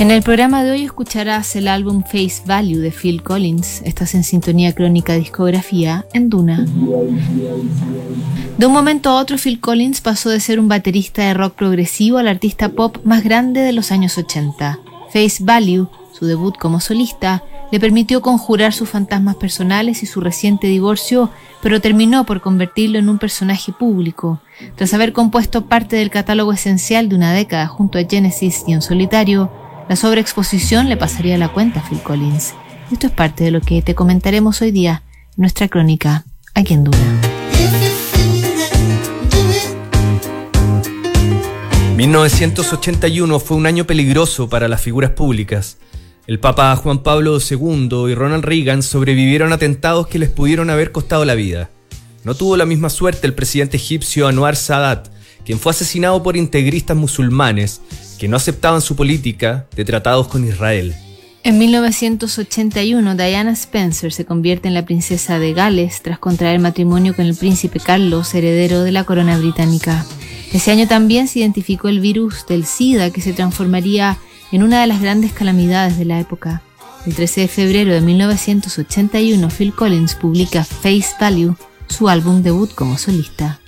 En el programa de hoy escucharás el álbum Face Value de Phil Collins. Estás en sintonía crónica discografía en Duna. De un momento a otro, Phil Collins pasó de ser un baterista de rock progresivo al artista pop más grande de los años 80. Face Value, su debut como solista, le permitió conjurar sus fantasmas personales y su reciente divorcio, pero terminó por convertirlo en un personaje público. Tras haber compuesto parte del catálogo esencial de una década junto a Genesis y en solitario, la sobreexposición le pasaría la cuenta a Phil Collins. Esto es parte de lo que te comentaremos hoy día en nuestra crónica Aquí en Duna. 1981 fue un año peligroso para las figuras públicas. El Papa Juan Pablo II y Ronald Reagan sobrevivieron atentados que les pudieron haber costado la vida. No tuvo la misma suerte el presidente egipcio Anwar Sadat, quien fue asesinado por integristas musulmanes que no aceptaban su política de tratados con Israel. En 1981, Diana Spencer se convierte en la princesa de Gales tras contraer matrimonio con el príncipe Carlos, heredero de la corona británica. Ese año también se identificó el virus del SIDA que se transformaría en una de las grandes calamidades de la época. El 13 de febrero de 1981, Phil Collins publica Face Value, su álbum debut como solista.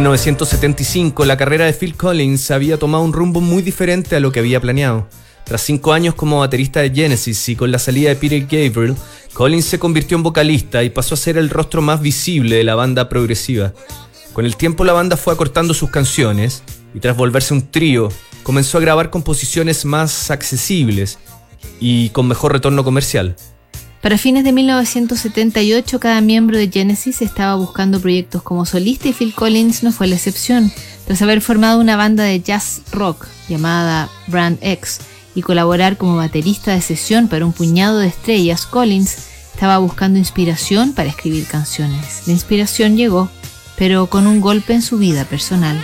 1975, la carrera de Phil Collins había tomado un rumbo muy diferente a lo que había planeado. Tras cinco años como baterista de Genesis y con la salida de Peter Gabriel, Collins se convirtió en vocalista y pasó a ser el rostro más visible de la banda progresiva. Con el tiempo la banda fue acortando sus canciones y tras volverse un trío, comenzó a grabar composiciones más accesibles y con mejor retorno comercial. Para fines de 1978, cada miembro de Genesis estaba buscando proyectos como solista y Phil Collins no fue la excepción. Tras haber formado una banda de jazz rock llamada Brand X y colaborar como baterista de sesión para un puñado de estrellas, Collins estaba buscando inspiración para escribir canciones. La inspiración llegó, pero con un golpe en su vida personal.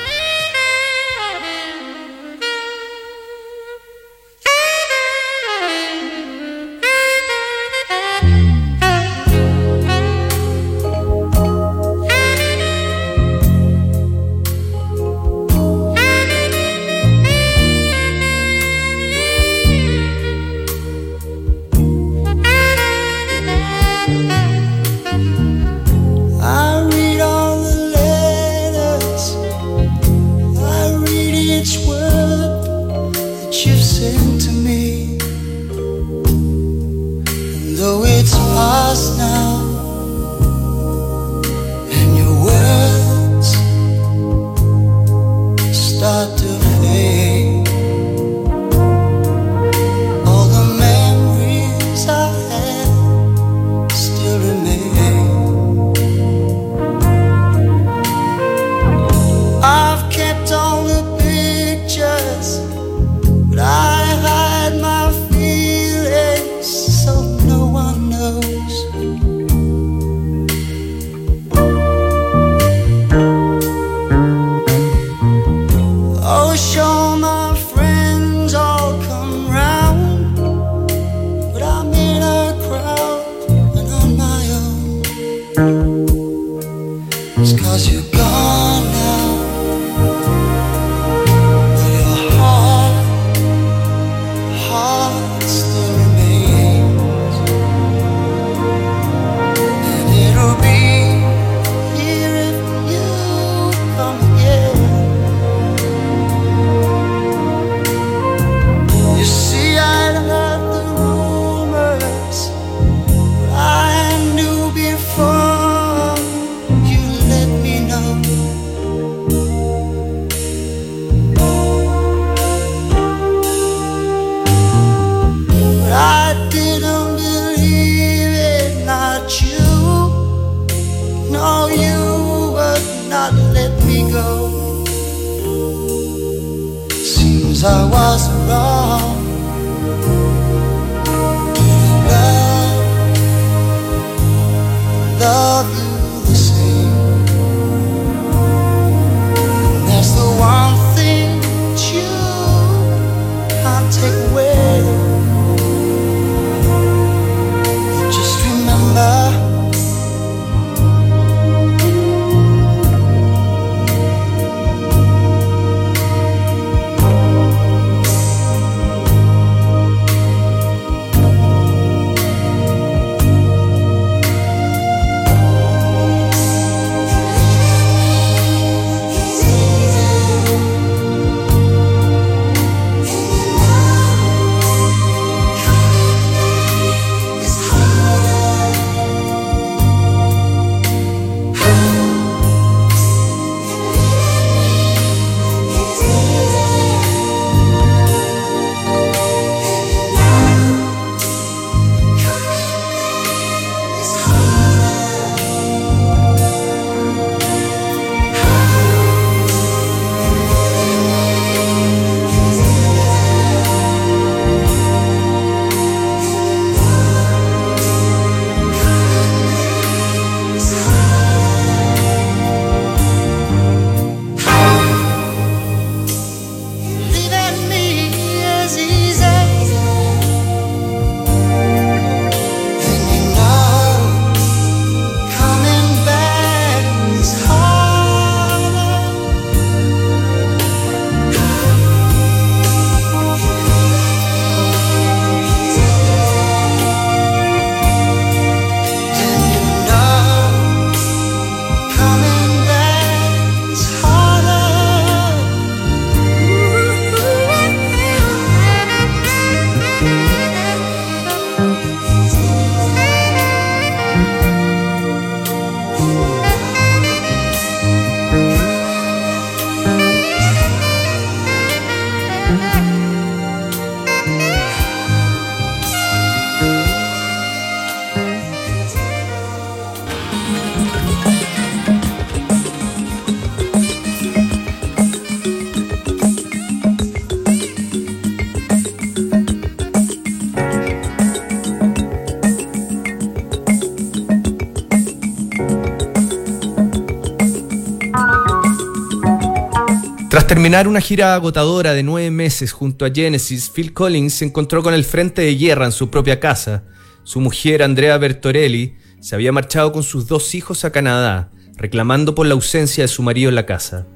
Terminar una gira agotadora de nueve meses junto a Genesis, Phil Collins se encontró con el frente de guerra en su propia casa. Su mujer, Andrea Bertorelli, se había marchado con sus dos hijos a Canadá, reclamando por la ausencia de su marido en la casa.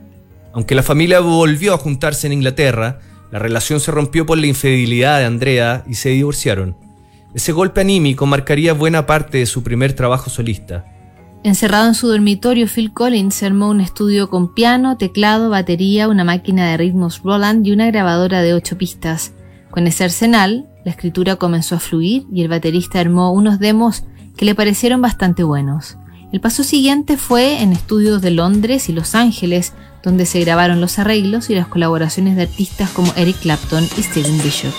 Aunque la familia volvió a juntarse en Inglaterra, la relación se rompió por la infidelidad de Andrea y se divorciaron. Ese golpe anímico marcaría buena parte de su primer trabajo solista. Encerrado en su dormitorio, Phil Collins armó un estudio con piano, teclado, batería, una máquina de ritmos Roland y una grabadora de ocho pistas. Con ese arsenal, la escritura comenzó a fluir y el baterista armó unos demos que le parecieron bastante buenos. El paso siguiente fue en estudios de Londres y Los Ángeles, donde se grabaron los arreglos y las colaboraciones de artistas como Eric Clapton y Steven Bishop.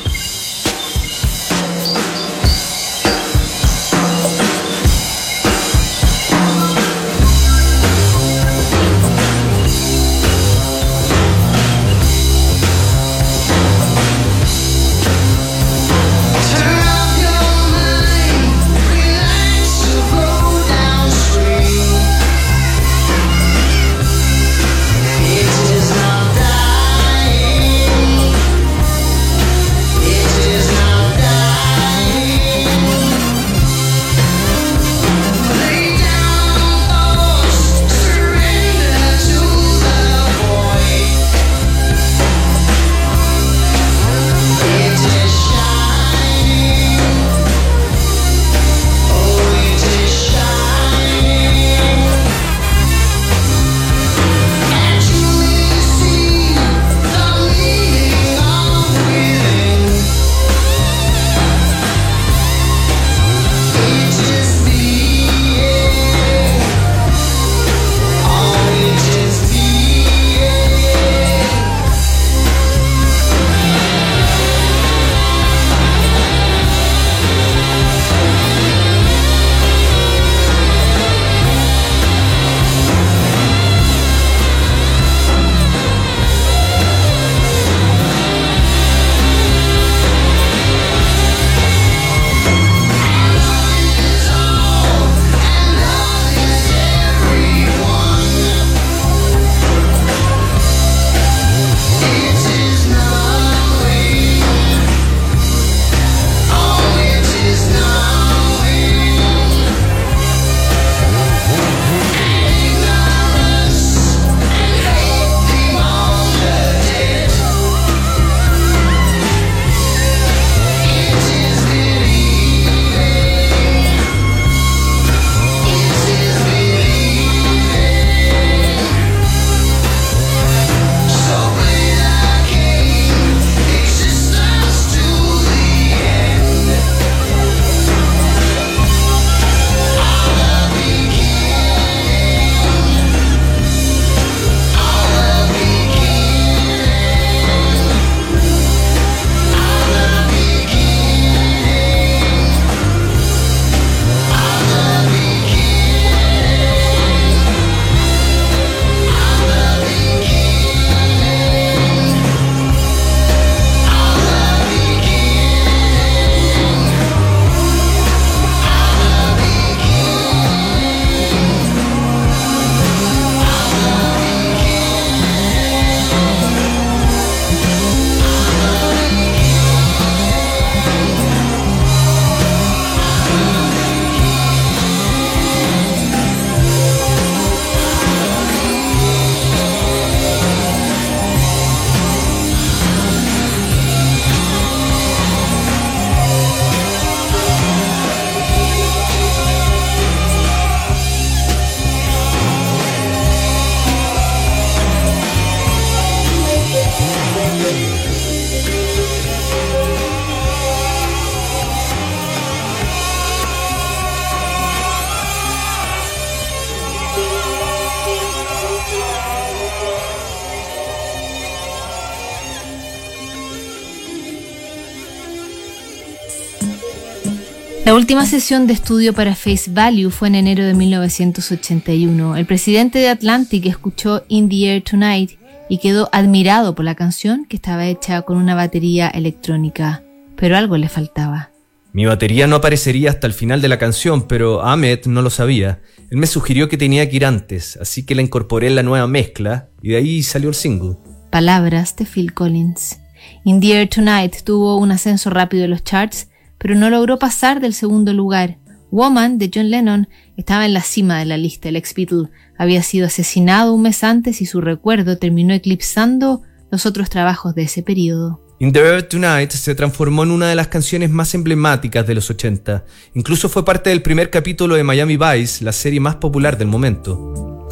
La última sesión de estudio para Face Value fue en enero de 1981. El presidente de Atlantic escuchó In the Air Tonight y quedó admirado por la canción que estaba hecha con una batería electrónica, pero algo le faltaba. Mi batería no aparecería hasta el final de la canción, pero Ahmed no lo sabía. Él me sugirió que tenía que ir antes, así que la incorporé en la nueva mezcla y de ahí salió el single. Palabras de Phil Collins. In the Air Tonight tuvo un ascenso rápido en los charts, pero no logró pasar del segundo lugar. Woman de John Lennon estaba en la cima de la lista. El ex Beatle había sido asesinado un mes antes y su recuerdo terminó eclipsando los otros trabajos de ese periodo. In the Air Tonight se transformó en una de las canciones más emblemáticas de los 80. Incluso fue parte del primer capítulo de Miami Vice, la serie más popular del momento.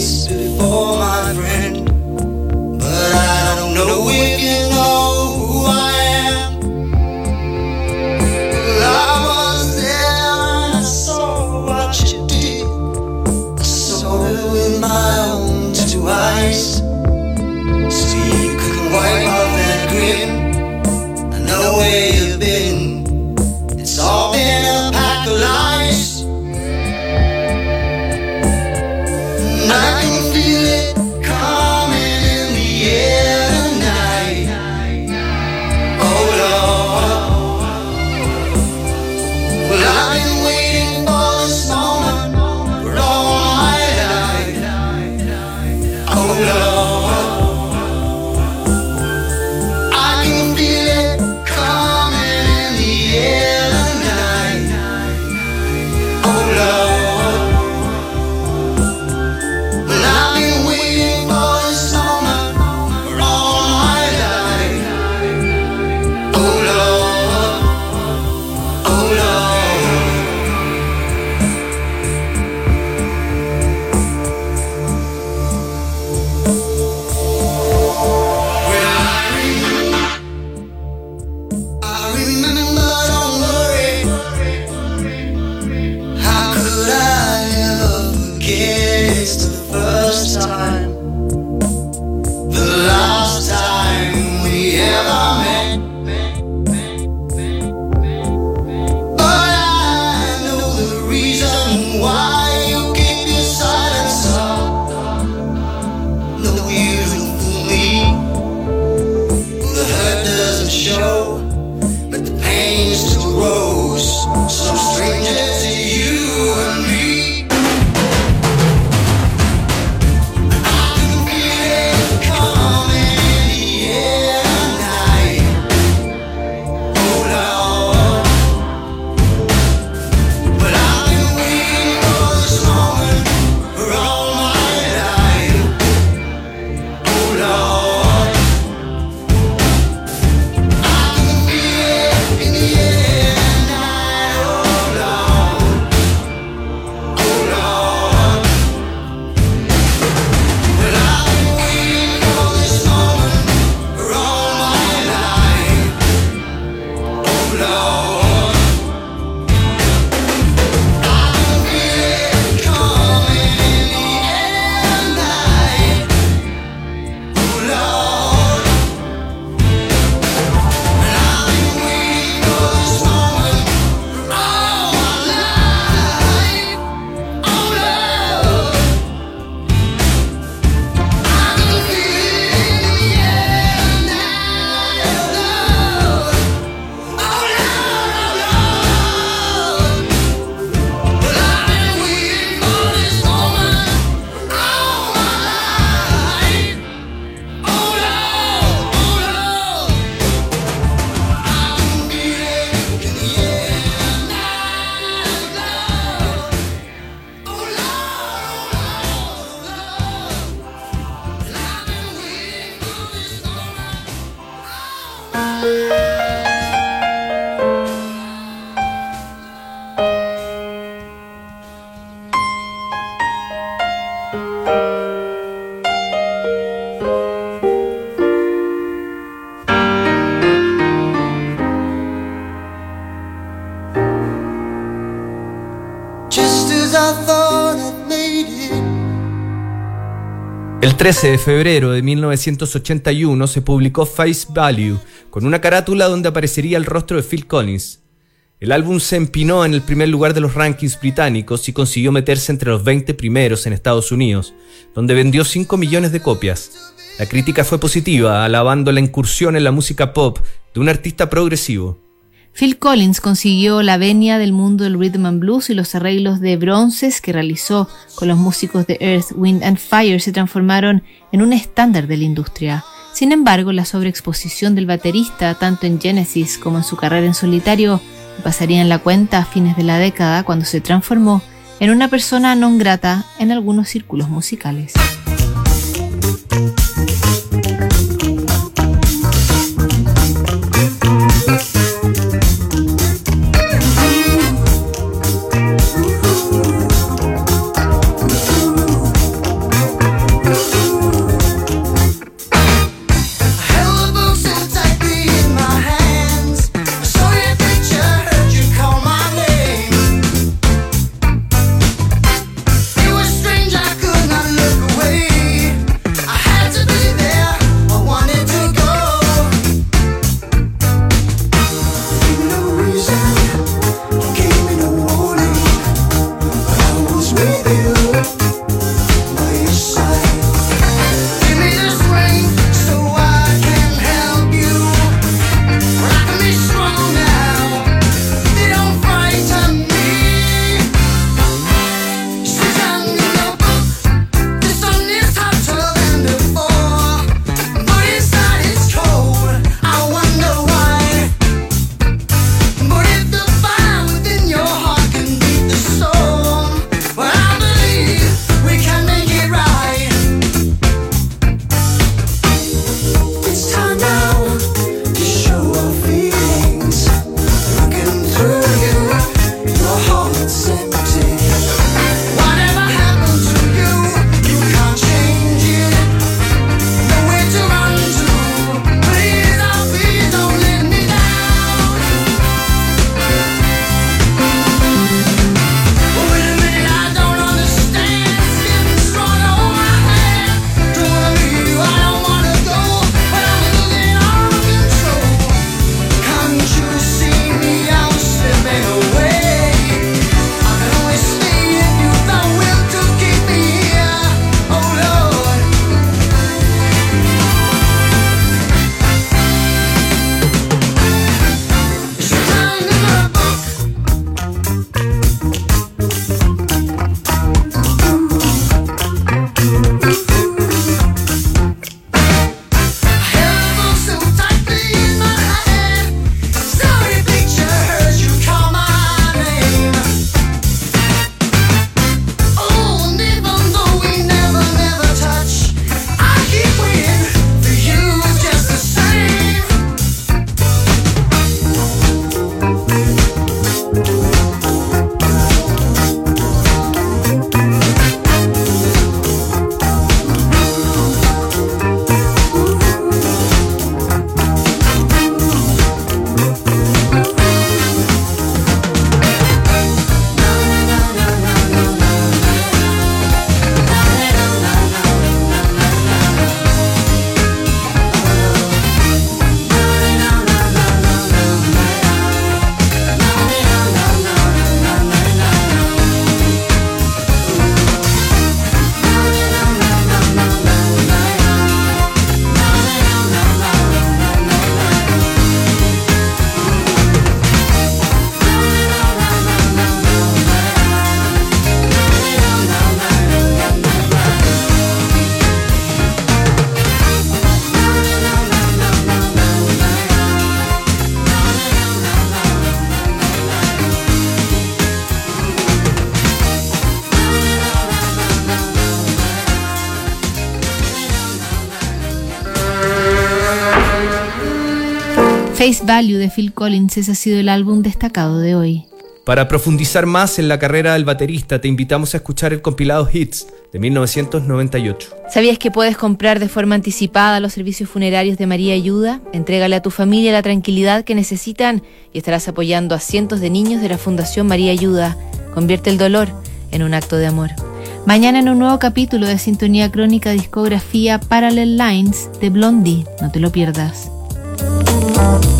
space. 13 de febrero de 1981 se publicó Face Value, con una carátula donde aparecería el rostro de Phil Collins. El álbum se empinó en el primer lugar de los rankings británicos y consiguió meterse entre los 20 primeros en Estados Unidos, donde vendió 5 millones de copias. La crítica fue positiva, alabando la incursión en la música pop de un artista progresivo. Phil Collins consiguió la venia del mundo del rhythm and blues y los arreglos de bronces que realizó con los músicos de Earth, Wind and Fire se transformaron en un estándar de la industria. Sin embargo, la sobreexposición del baterista, tanto en Genesis como en su carrera en solitario, pasaría en la cuenta a fines de la década cuando se transformó en una persona non grata en algunos círculos musicales. Face Value de Phil Collins, ese ha sido el álbum destacado de hoy. Para profundizar más en la carrera del baterista, te invitamos a escuchar el compilado Hits de 1998. ¿Sabías que puedes comprar de forma anticipada los servicios funerarios de María Ayuda? Entrégale a tu familia la tranquilidad que necesitan y estarás apoyando a cientos de niños de la Fundación María Ayuda. Convierte el dolor en un acto de amor. Mañana en un nuevo capítulo de Sintonía Crónica Discografía Parallel Lines de Blondie. No te lo pierdas. Ooh.